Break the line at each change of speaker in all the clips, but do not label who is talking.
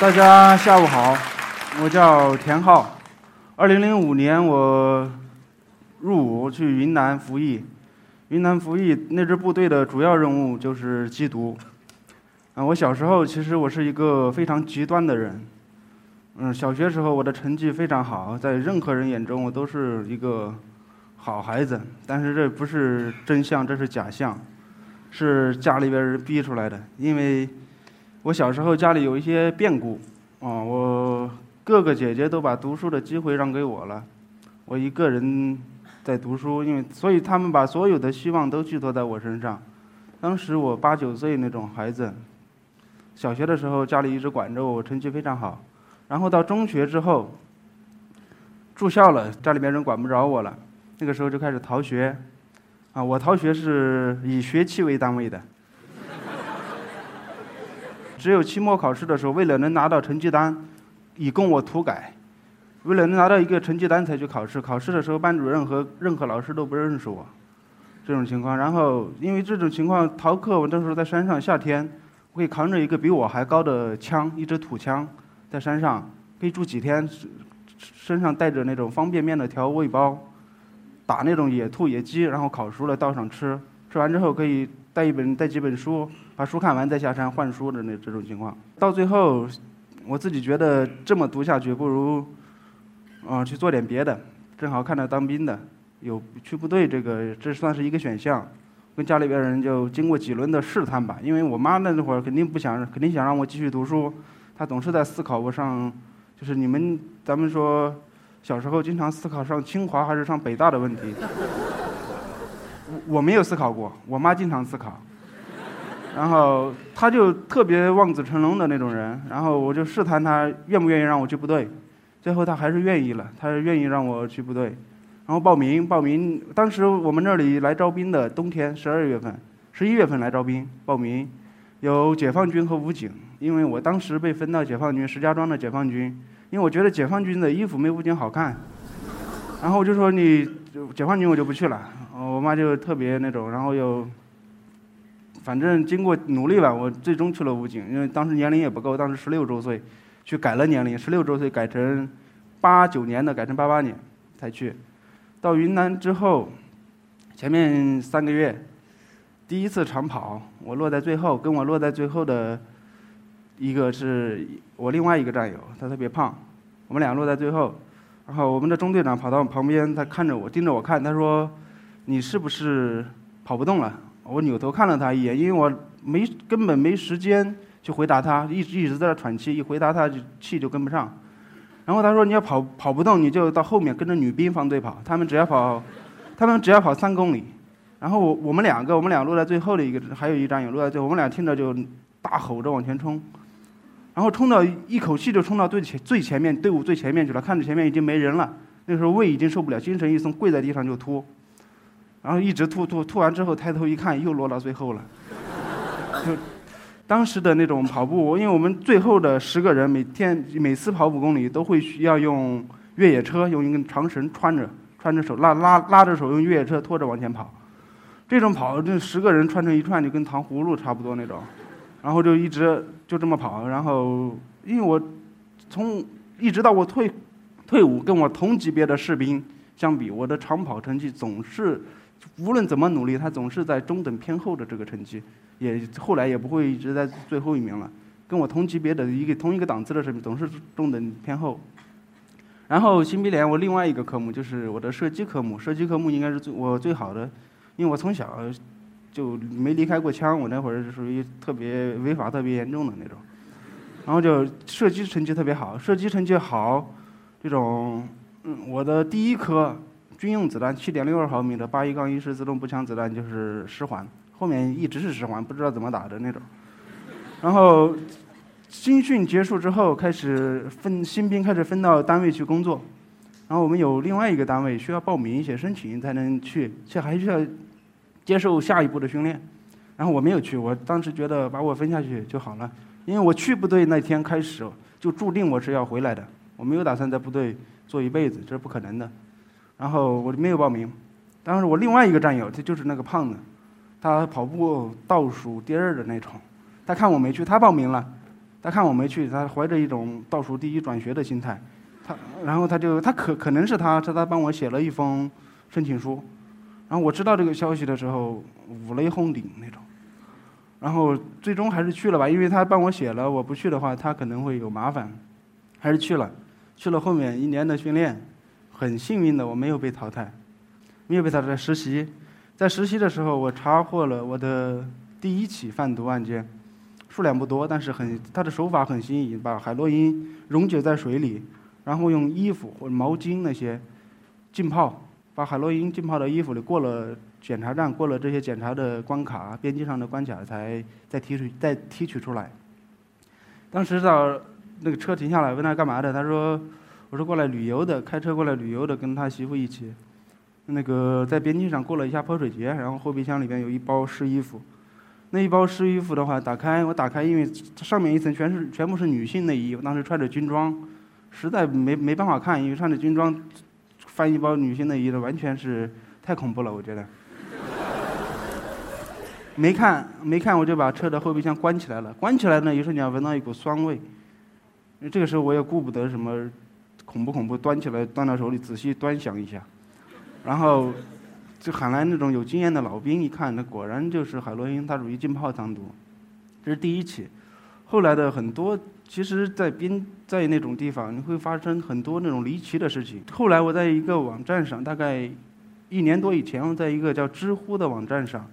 大家下午好，我叫田浩。二零零五年我入伍去云南服役，云南服役那支部队的主要任务就是缉毒。啊，我小时候其实我是一个非常极端的人。嗯，小学时候我的成绩非常好，在任何人眼中我都是一个好孩子。但是这不是真相，这是假象，是家里边人逼出来的。因为我小时候家里有一些变故，啊，我哥哥姐姐都把读书的机会让给我了，我一个人在读书，因为所以他们把所有的希望都寄托在我身上。当时我八九岁那种孩子，小学的时候家里一直管着我，我成绩非常好。然后到中学之后，住校了，家里面人管不着我了，那个时候就开始逃学，啊，我逃学是以学期为单位的，只有期末考试的时候，为了能拿到成绩单，以供我涂改，为了能拿到一个成绩单才去考试，考试的时候班主任和任何老师都不认识我，这种情况，然后因为这种情况逃课，我那时候在山上，夏天，我可以扛着一个比我还高的枪，一支土枪。在山上可以住几天，身上带着那种方便面的调味包，打那种野兔、野鸡，然后烤熟了倒上吃。吃完之后可以带一本、带几本书，把书看完再下山换书的那这种情况。到最后，我自己觉得这么读下去不如，啊去做点别的。正好看到当兵的有去部队，这个这算是一个选项。跟家里边人就经过几轮的试探吧，因为我妈那会儿肯定不想，肯定想让我继续读书。她总是在思考我上，就是你们咱们说小时候经常思考上清华还是上北大的问题。我没有思考过，我妈经常思考。然后她就特别望子成龙的那种人，然后我就试探她愿不愿意让我去部队，最后她还是愿意了，她愿意让我去部队，然后报名报名。当时我们那里来招兵的冬天十二月份，十一月份来招兵报名，有解放军和武警。因为我当时被分到解放军石家庄的解放军，因为我觉得解放军的衣服没武警好看，然后我就说你解放军我就不去了，我妈就特别那种，然后又，反正经过努力吧，我最终去了武警，因为当时年龄也不够，当时十六周岁，去改了年龄，十六周岁改成八九年的，改成八八年才去，到云南之后，前面三个月，第一次长跑，我落在最后，跟我落在最后的。一个是我另外一个战友，他特别胖，我们俩落在最后，然后我们的中队长跑到我旁边，他看着我，盯着我看，他说：“你是不是跑不动了？”我扭头看了他一眼，因为我没根本没时间去回答他，一直一直在那喘气，一回答他就气就跟不上。然后他说：“你要跑跑不动，你就到后面跟着女兵方队跑，他们只要跑，他们只要跑三公里。”然后我我们两个，我们俩落在最后的一个，还有一战友落在最后，我们俩听着就大吼着往前冲。然后冲到一口气就冲到最前最前面队伍最前面去了，看着前面已经没人了，那时候胃已经受不了，精神一松，跪在地上就吐，然后一直吐吐吐完之后抬头一看，又落到最后了。就当时的那种跑步，因为我们最后的十个人每天每次跑五公里都会需要用越野车，用一根长绳穿着，穿着手拉拉拉着手用越野车拖着往前跑，这种跑这十个人穿成一串就跟糖葫芦差不多那种。然后就一直就这么跑，然后因为我从一直到我退退伍，跟我同级别的士兵相比，我的长跑成绩总是无论怎么努力，他总是在中等偏后的这个成绩，也后来也不会一直在最后一名了。跟我同级别的一个同一个档次的士兵总是中等偏后。然后新兵连我另外一个科目就是我的射击科目，射击科目应该是最我最好的，因为我从小。就没离开过枪，我那会儿是属于特别违法、特别严重的那种，然后就射击成绩特别好，射击成绩好，这种，嗯，我的第一科军用子弹七点六二毫米的八一杠一式自动步枪子弹就是十环，后面一直是十环，不知道怎么打的那种。然后军训结束之后，开始分新兵开始分到单位去工作，然后我们有另外一个单位需要报名写申请才能去，且还需要。接受下一步的训练，然后我没有去。我当时觉得把我分下去就好了，因为我去部队那天开始就注定我是要回来的，我没有打算在部队做一辈子，这是不可能的。然后我就没有报名。当时我另外一个战友，他就是那个胖子，他跑步倒数第二的那种，他看我没去，他报名了，他看我没去，他怀着一种倒数第一转学的心态，他然后他就他可可能是他是他帮我写了一封申请书，然后我知道这个消息的时候五雷轰顶那种，然后最终还是去了吧，因为他帮我写了，我不去的话他可能会有麻烦，还是去了，去了后面一年的训练，很幸运的我没有被淘汰，没有被淘汰实习，在实习的时候我查获了我的第一起贩毒案件。数量不多，但是很，他的手法很新颖，把海洛因溶解在水里，然后用衣服或者毛巾那些浸泡，把海洛因浸泡到衣服里，过了检查站，过了这些检查的关卡，边境上的关卡，才再提取再提取出来。当时到那个车停下来，问他干嘛的，他说：“我是过来旅游的，开车过来旅游的，跟他媳妇一起，那个在边境上过了一下泼水节，然后后备箱里边有一包湿衣服。”那一包湿衣服的话，打开我打开，因为上面一层全是全部是女性内衣，我当时穿着军装，实在没没办法看，因为穿着军装翻一包女性内衣的，完全是太恐怖了，我觉得。没看没看，我就把车的后备箱关起来了。关起来呢，一瞬间闻到一股酸味。这个时候我也顾不得什么恐不恐怖，端起来端到手里仔细端详一下，然后。就喊来那种有经验的老兵，一看，那果然就是海洛因，它属于浸泡藏毒，这是第一起。后来的很多，其实，在边在那种地方，你会发生很多那种离奇的事情。后来我在一个网站上，大概一年多以前，我在一个叫知乎的网站上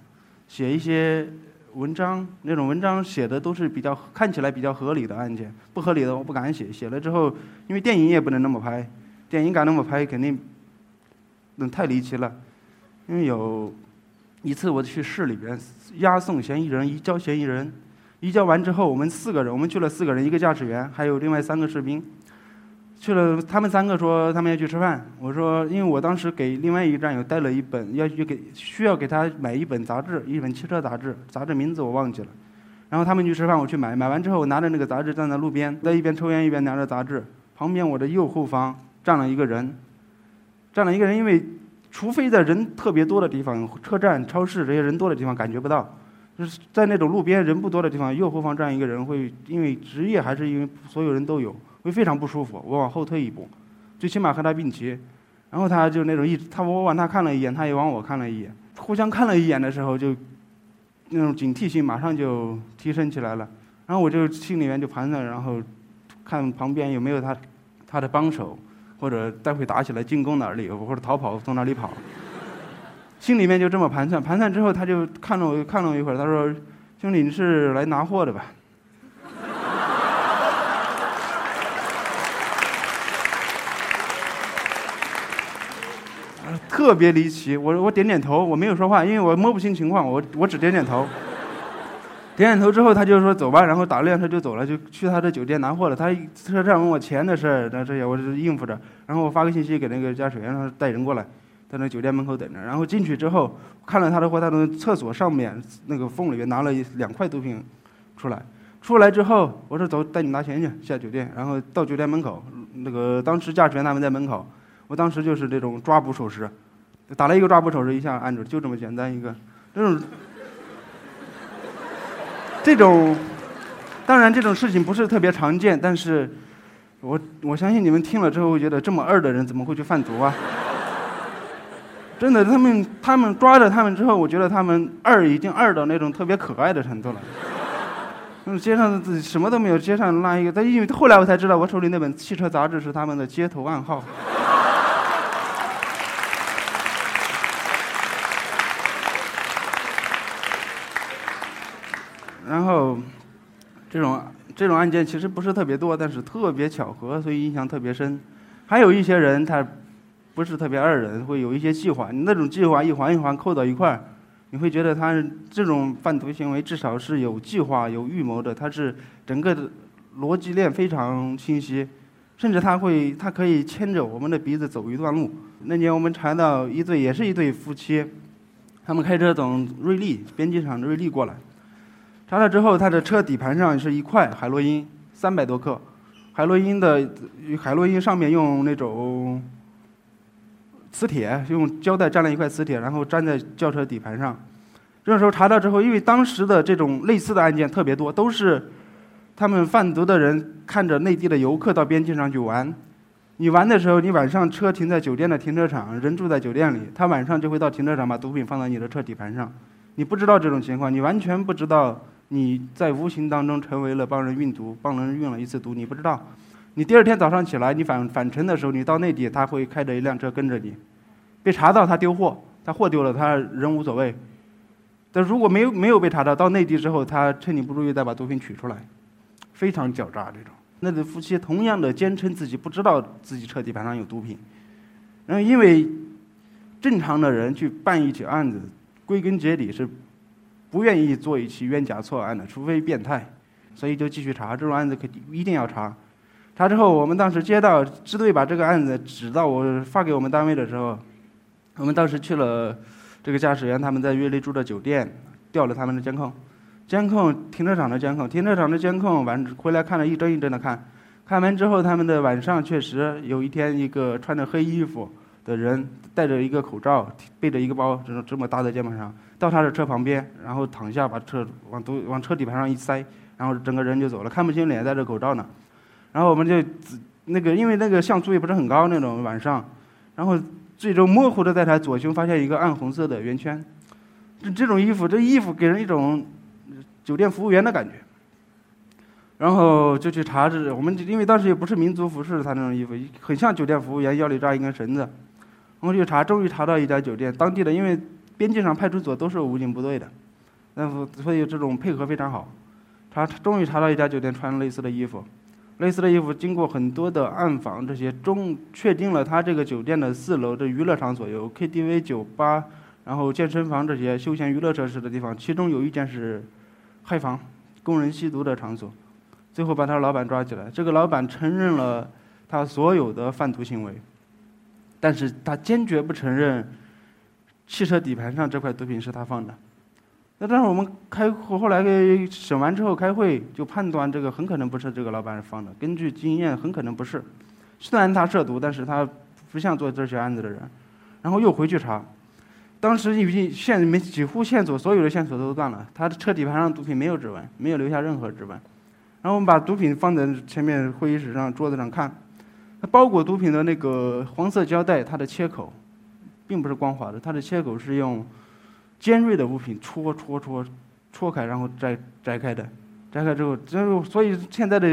写一些文章，那种文章写的都是比较看起来比较合理的案件，不合理的我不敢写。写了之后，因为电影也不能那么拍，电影敢那么拍，肯定那太离奇了。因为有一次我去市里边押送嫌疑人，移交嫌疑人，移交完之后，我们四个人，我们去了四个人，一个驾驶员，还有另外三个士兵，去了。他们三个说他们要去吃饭，我说因为我当时给另外一个战友带了一本，要去给需要给他买一本杂志，一本汽车杂志，杂志名字我忘记了。然后他们去吃饭，我去买，买完之后我拿着那个杂志站在路边，在一边抽烟一边拿着杂志，旁边我的右后方站了一个人，站了一个人，因为。除非在人特别多的地方，车站、超市这些人多的地方感觉不到，就是在那种路边人不多的地方，右后方站一个人会因为职业还是因为所有人都有，会非常不舒服。我往后退一步，最起码和他并齐，然后他就那种一直他我往他看了一眼，他也往我看了一眼，互相看了一眼的时候，就那种警惕性马上就提升起来了。然后我就心里面就盘算，然后看旁边有没有他他的帮手。或者待会打起来进攻哪里，或者逃跑从哪里跑，心里面就这么盘算。盘算之后，他就看了我，看了我一会儿，他说：“兄弟，你是来拿货的吧？”特别离奇，我我点点头，我没有说话，因为我摸不清情况，我我只点点头。点点头之后，他就说走吧，然后打了辆车就走了，就去他的酒店拿货了。他车站问我钱的事儿，那这些我是应付着。然后我发个信息给那个驾驶员，让他带人过来，在那酒店门口等着。然后进去之后，看了他的货，他从厕所上面那个缝里面拿了两块毒品出来。出来之后，我说走，带你拿钱去下酒店。然后到酒店门口，那个当时驾驶员他们在门口，我当时就是这种抓捕手势，打了一个抓捕手势，一下按住，就这么简单一个，这种。这种，当然这种事情不是特别常见，但是，我我相信你们听了之后会觉得这么二的人怎么会去贩毒啊？真的，他们他们抓着他们之后，我觉得他们二已经二到那种特别可爱的程度了。嗯，街上自己什么都没有，街上拉一个，但因为后来我才知道，我手里那本汽车杂志是他们的街头暗号。然后，这种这种案件其实不是特别多，但是特别巧合，所以印象特别深。还有一些人他不是特别二人，会有一些计划。那种计划一环一环扣到一块儿，你会觉得他这种贩毒行为至少是有计划、有预谋的。他是整个的逻辑链非常清晰，甚至他会他可以牵着我们的鼻子走一段路。那年我们查到一对也是一对夫妻，他们开车从瑞丽边境上瑞丽过来。查了之后，他的车底盘上是一块海洛因，三百多克。海洛因的海洛因上面用那种磁铁，用胶带粘了一块磁铁，然后粘在轿车底盘上。这时候查到之后，因为当时的这种类似的案件特别多，都是他们贩毒的人看着内地的游客到边境上去玩，你玩的时候，你晚上车停在酒店的停车场，人住在酒店里，他晚上就会到停车场把毒品放到你的车底盘上，你不知道这种情况，你完全不知道你在无形当中成为了帮人运毒，帮人运了一次毒，你不知道。你第二天早上起来，你返返程的时候，你到内地，他会开着一辆车跟着你，被查到他丢货，他货丢了，他人无所谓。但如果没有没有被查到，到内地之后，他趁你不注意再把毒品取出来，非常狡诈这种。那对夫妻同样的坚称自己不知道自己车底盘上有毒品，然后因为正常的人去办一起案子，归根结底是不愿意做一起冤假错案的，除非变态，所以就继续查这种案子，肯定一定要查。查之后，我们当时接到支队把这个案子指到我发给我们单位的时候，我们当时去了。这个驾驶员他们在岳麓住的酒店调了他们的监控，监控停车场的监控，停车场的监控完回来看了一帧一帧的看，看完之后他们的晚上确实有一天一个穿着黑衣服的人戴着一个口罩背着一个包这种这么搭在肩膀上到他的车旁边，然后躺下把车往都往车底盘上一塞，然后整个人就走了，看不清脸戴着口罩呢，然后我们就那个因为那个像素也不是很高那种晚上，然后。最终模糊的在他左胸发现一个暗红色的圆圈，这这种衣服，这衣服给人一种酒店服务员的感觉。然后就去查这，我们因为当时也不是民族服饰，他那种衣服很像酒店服务员，腰里扎一根绳子。我们就查，终于查到一家酒店，当地的，因为边境上派出所都是武警部队的，那所以这种配合非常好。查，终于查到一家酒店穿类似的衣服。类似的衣服，经过很多的暗访，这些终确定了他这个酒店的四楼的娱乐场所有 KTV、酒吧，然后健身房这些休闲娱乐设施的地方，其中有一间是嗨房，供人吸毒的场所。最后把他老板抓起来，这个老板承认了他所有的贩毒行为，但是他坚决不承认汽车底盘上这块毒品是他放的。那但是我们开后来审完之后开会就判断这个很可能不是这个老板放的，根据经验很可能不是。虽然他涉毒，但是他不像做这些案子的人。然后又回去查，当时已经线没几乎线索所有的线索都断了，他的车底盘上毒品没有指纹，没有留下任何指纹。然后我们把毒品放在前面会议室上桌子上看，包裹毒品的那个黄色胶带，它的切口并不是光滑的，它的切口是用。尖锐的物品戳戳戳戳开，然后摘摘开的，摘开之后，就所以现在的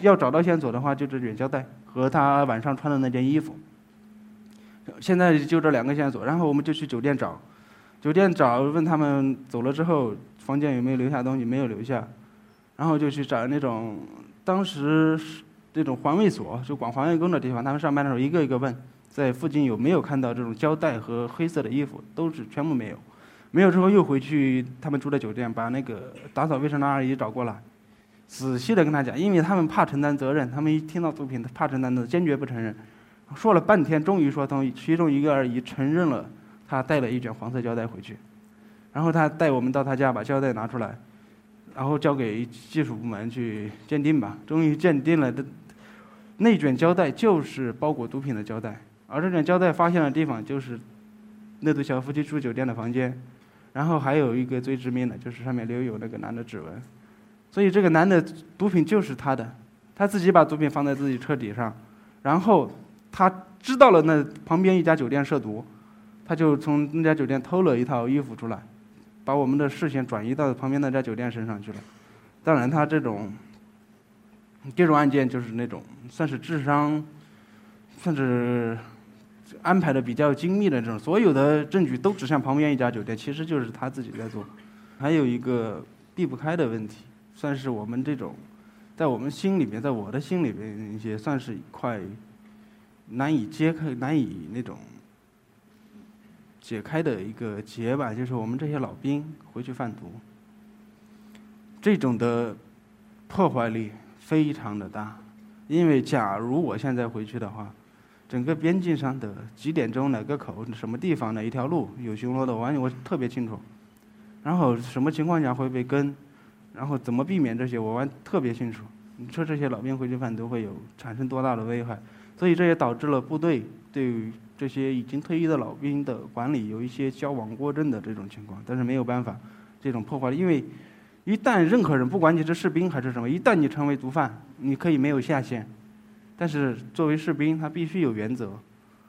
要找到线索的话，就这卷胶带和他晚上穿的那件衣服。现在就这两个线索，然后我们就去酒店找，酒店找问他们走了之后房间有没有留下东西，没有留下，然后就去找那种当时这种环卫所，就管环卫工的地方，他们上班的时候一个一个问，在附近有没有看到这种胶带和黑色的衣服，都是全部没有。没有之后又回去他们住的酒店，把那个打扫卫生的阿姨找过来，仔细的跟他讲，因为他们怕承担责任，他们一听到毒品怕承担的，坚决不承认。说了半天，终于说通，其中一个阿姨承认了，她带了一卷黄色胶带回去，然后她带我们到她家把胶带拿出来，然后交给技术部门去鉴定吧。终于鉴定了，的那卷胶带就是包裹毒品的胶带，而这卷胶带发现的地方就是那对小夫妻住酒店的房间。然后还有一个最致命的，就是上面留有那个男的指纹，所以这个男的毒品就是他的，他自己把毒品放在自己车底上，然后他知道了那旁边一家酒店涉毒，他就从那家酒店偷了一套衣服出来，把我们的视线转移到旁边那家酒店身上去了。当然，他这种这种案件就是那种算是智商，算是。安排的比较精密的这种，所有的证据都指向旁边一家酒店，其实就是他自己在做。还有一个避不开的问题，算是我们这种，在我们心里面，在我的心里面也算是一块难以揭开、难以那种解开的一个结吧。就是我们这些老兵回去贩毒，这种的破坏力非常的大。因为假如我现在回去的话，整个边境上的几点钟哪个口什么地方哪一条路有巡逻的，完全我特别清楚。然后什么情况下会被跟，然后怎么避免这些，我完特别清楚。你说这些老兵回去犯都会有产生多大的危害？所以这也导致了部队对于这些已经退役的老兵的管理有一些矫枉过正的这种情况。但是没有办法，这种破坏，因为一旦任何人，不管你是士兵还是什么，一旦你成为毒贩，你可以没有下限，但是作为士兵，他必须有原则，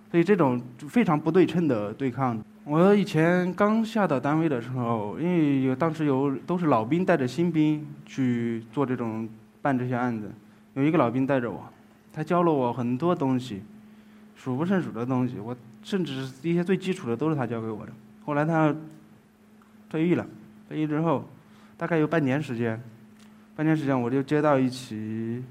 所以这种非常不对称的对抗。我以前刚下到单位的时候，因为有当时有都是老兵带着新兵去做这种办这些案子，有一个老兵带着我，他教了我很多东西，数不胜数的东西，我甚至一些最基础的都是他教给我的。后来他退役了，退役之后。大概有半年时间，半年时间我就接到一起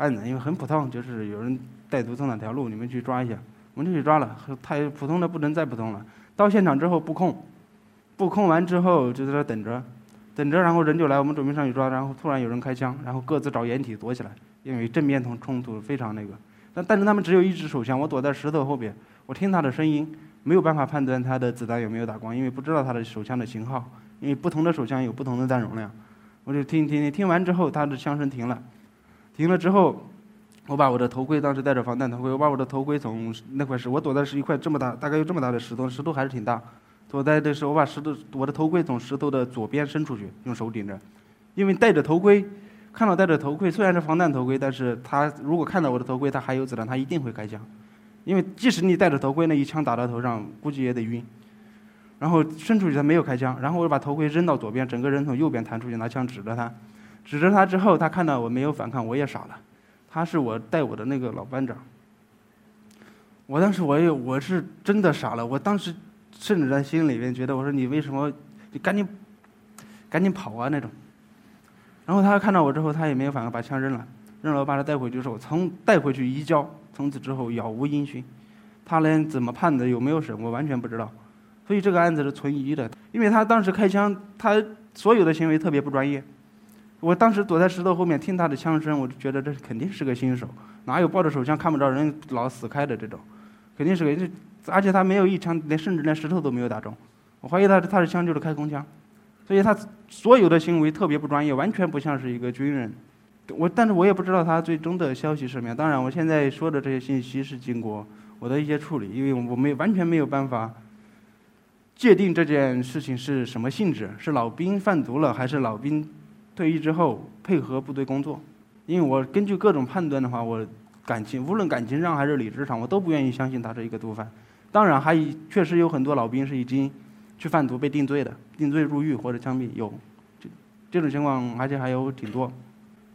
案子，因为很普通，就是有人带毒从哪条路，你们去抓一下，我们就去抓了。太普通的不能再普通了。到现场之后布控，布控完之后就在那等着，等着，然后人就来，我们准备上去抓，然后突然有人开枪，然后各自找掩体躲起来，因为正面冲冲突非常那个。但但是他们只有一支手枪，我躲在石头后边，我听他的声音，没有办法判断他的子弹有没有打光，因为不知道他的手枪的型号。因为不同的手枪有不同的弹容量，我就听听听，听完之后，他的枪声停了，停了之后，我把我的头盔，当时戴着防弹头盔，我把我的头盔从那块石，我躲的是一块这么大，大概有这么大的石头，石头还是挺大，躲在的时候，我把石头，我的头盔从石头的左边伸出去，用手顶着，因为戴着头盔，看到戴着头盔，虽然是防弹头盔，但是他如果看到我的头盔，他还有子弹，他一定会开枪，因为即使你戴着头盔，那一枪打到头上，估计也得晕。然后伸出去，他没有开枪。然后我把头盔扔到左边，整个人从右边弹出去，拿枪指着他，指着他之后，他看到我没有反抗，我也傻了。他是我带我的那个老班长。我当时我也我是真的傻了，我当时甚至在心里面觉得，我说你为什么，你赶紧，赶紧跑啊那种。然后他看到我之后，他也没有反抗，把枪扔了，扔了我把他带回去之后，从带回去移交，从此之后杳无音讯。他连怎么判的，有没有审，我完全不知道。所以这个案子是存疑的，因为他当时开枪，他所有的行为特别不专业。我当时躲在石头后面听他的枪声，我就觉得这肯定是个新手，哪有抱着手枪看不着人老死开的这种，肯定是个，而且他没有一枪，连甚至连石头都没有打中，我怀疑他他的枪就是开空枪，所以他所有的行为特别不专业，完全不像是一个军人。我但是我也不知道他最终的消息是什么样，当然我现在说的这些信息是经过我的一些处理，因为我没完全没有办法。界定这件事情是什么性质？是老兵贩毒了，还是老兵退役之后配合部队工作？因为我根据各种判断的话，我感情无论感情上还是理智上，我都不愿意相信他是一个毒贩。当然，还确实有很多老兵是已经去贩毒被定罪的，定罪入狱或者枪毙有，这这种情况，而且还有挺多。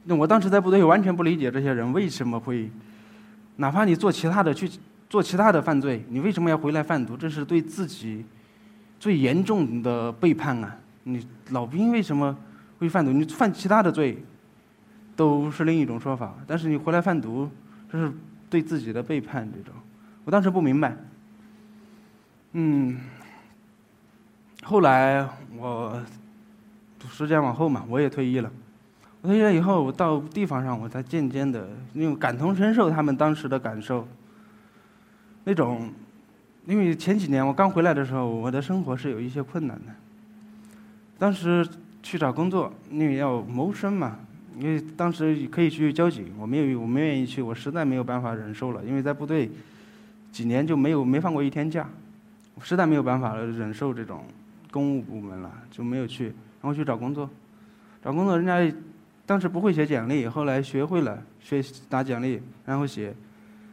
那我当时在部队完全不理解这些人为什么会，哪怕你做其他的去做其他的犯罪，你为什么要回来贩毒？这是对自己。最严重的背叛啊！你老兵为什么会贩毒？你犯其他的罪，都是另一种说法。但是你回来贩毒，这是对自己的背叛。这种，我当时不明白。嗯，后来我时间往后嘛，我也退役了。我退役了以后，我到地方上，我才渐渐的，因为感同身受他们当时的感受，那种。因为前几年我刚回来的时候，我的生活是有一些困难的。当时去找工作，因为要谋生嘛，因为当时可以去交警，我没有，我没愿意去，我实在没有办法忍受了。因为在部队几年就没有没放过一天假，我实在没有办法忍受这种公务部门了，就没有去。然后去找工作，找工作人家当时不会写简历，后来学会了学打简历，然后写。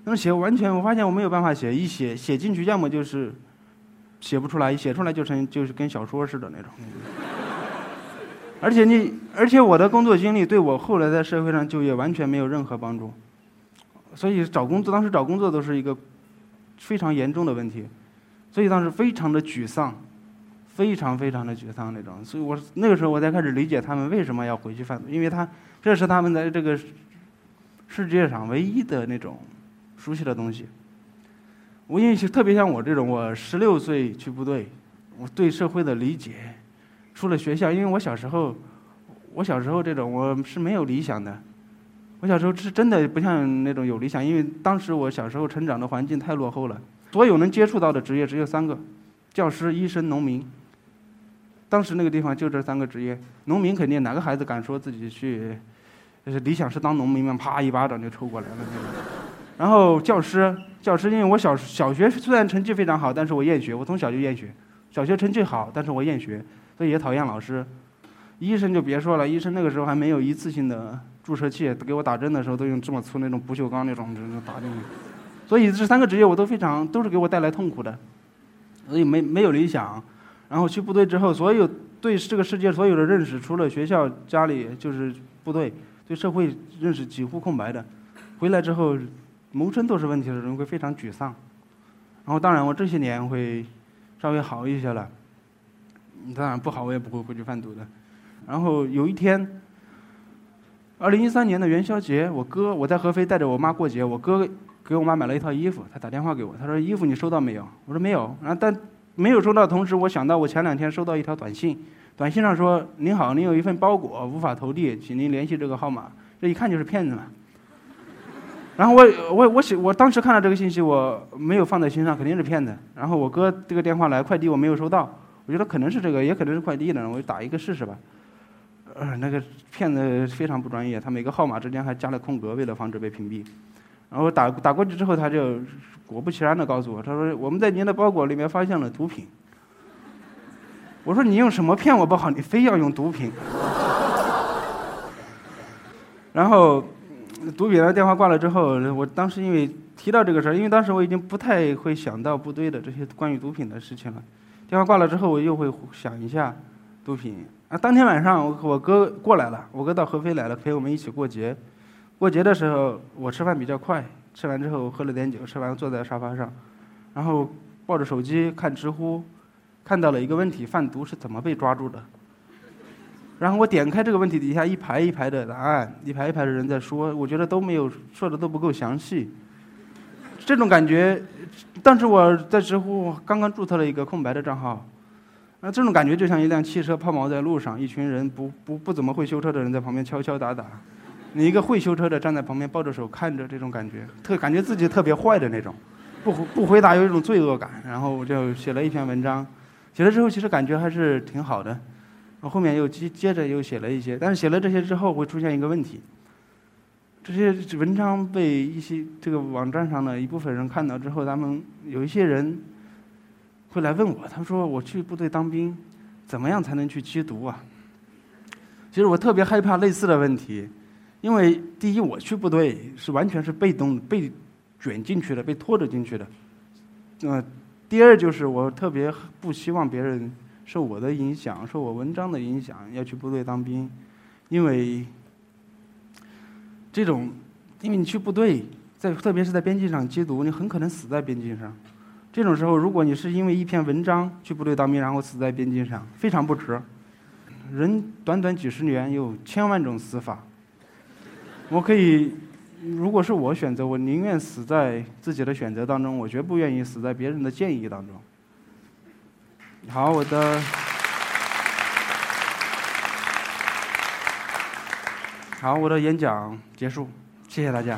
那么写完全，我发现我没有办法写，一写写进去，要么就是写不出来，写出来就成就是跟小说似的那种。而且你，而且我的工作经历对我后来在社会上就业完全没有任何帮助，所以找工作当时找工作都是一个非常严重的问题，所以当时非常的沮丧，非常非常的沮丧那种。所以我那个时候我才开始理解他们为什么要回去贩毒，因为他这是他们在这个世界上唯一的那种。熟悉的东西，我因为特别像我这种，我十六岁去部队，我对社会的理解，出了学校，因为我小时候，我小时候这种我是没有理想的，我小时候是真的不像那种有理想，因为当时我小时候成长的环境太落后了，所有能接触到的职业只有三个，教师、医生、农民。当时那个地方就这三个职业，农民肯定哪个孩子敢说自己去，就是理想是当农民嘛，啪一巴掌就抽过来了。然后教师，教师，因为我小小学虽然成绩非常好，但是我厌学，我从小就厌学。小学成绩好，但是我厌学，所以也讨厌老师。医生就别说了，医生那个时候还没有一次性的注射器，给我打针的时候都用这么粗那种不锈钢那种针打进去。所以这三个职业我都非常都是给我带来痛苦的，所以没没有理想。然后去部队之后，所有对这个世界所有的认识，除了学校、家里，就是部队，对社会认识几乎空白的。回来之后，谋生都是问题的人会非常沮丧。然后当然我这些年会稍微好一些了，当然不好我也不会回去贩毒的。然后有一天，二零一三年的元宵节，我哥我在合肥带着我妈过节，我哥。给我妈买了一套衣服，他打电话给我，他说：“衣服你收到没有？”我说：“没有。”然后但没有收到，同时我想到我前两天收到一条短信，短信上说：“您好，您有一份包裹无法投递，请您联系这个号码。”这一看就是骗子嘛。然后我我我写我当时看到这个信息，我没有放在心上，肯定是骗子。然后我哥这个电话来，快递我没有收到，我觉得可能是这个，也可能是快递的，我就打一个试试吧。呃，那个骗子非常不专业，他每个号码之间还加了空格，为了防止被屏蔽。然后打打过去之后，他就果不其然的告诉我，他说我们在您的包裹里面发现了毒品。我说你用什么骗我不好，你非要用毒品。然后毒品的电话挂了之后，我当时因为提到这个事儿，因为当时我已经不太会想到部队的这些关于毒品的事情了。电话挂了之后，我又会想一下毒品。啊，当天晚上我我哥过来了，我哥到合肥来了，陪我们一起过节。过节的时候，我吃饭比较快，吃完之后喝了点酒，吃完坐在沙发上，然后抱着手机看知乎，看到了一个问题：贩毒是怎么被抓住的？然后我点开这个问题底下一排一排的答案，一排一排的人在说，我觉得都没有说的都不够详细。这种感觉，当时我在知乎刚刚注册了一个空白的账号，那这种感觉就像一辆汽车抛锚在路上，一群人不不不怎么会修车的人在旁边敲敲打打。你一个会修车的站在旁边抱着手看着，这种感觉特感觉自己特别坏的那种，不不回答有一种罪恶感。然后我就写了一篇文章，写了之后其实感觉还是挺好的。我后面又接接着又写了一些，但是写了这些之后会出现一个问题，这些文章被一些这个网站上的一部分人看到之后，他们有一些人会来问我，他说我去部队当兵，怎么样才能去缉毒啊？其实我特别害怕类似的问题。因为第一，我去部队是完全是被动、被卷进去的、被拖着进去的。呃，第二就是我特别不希望别人受我的影响、受我文章的影响要去部队当兵，因为这种，因为你去部队，在特别是在边境上缉毒，你很可能死在边境上。这种时候，如果你是因为一篇文章去部队当兵，然后死在边境上，非常不值。人短短几十年，有千万种死法。我可以，如果是我选择，我宁愿死在自己的选择当中，我绝不愿意死在别人的建议当中。好，我的，好，我的演讲结束，谢谢大家。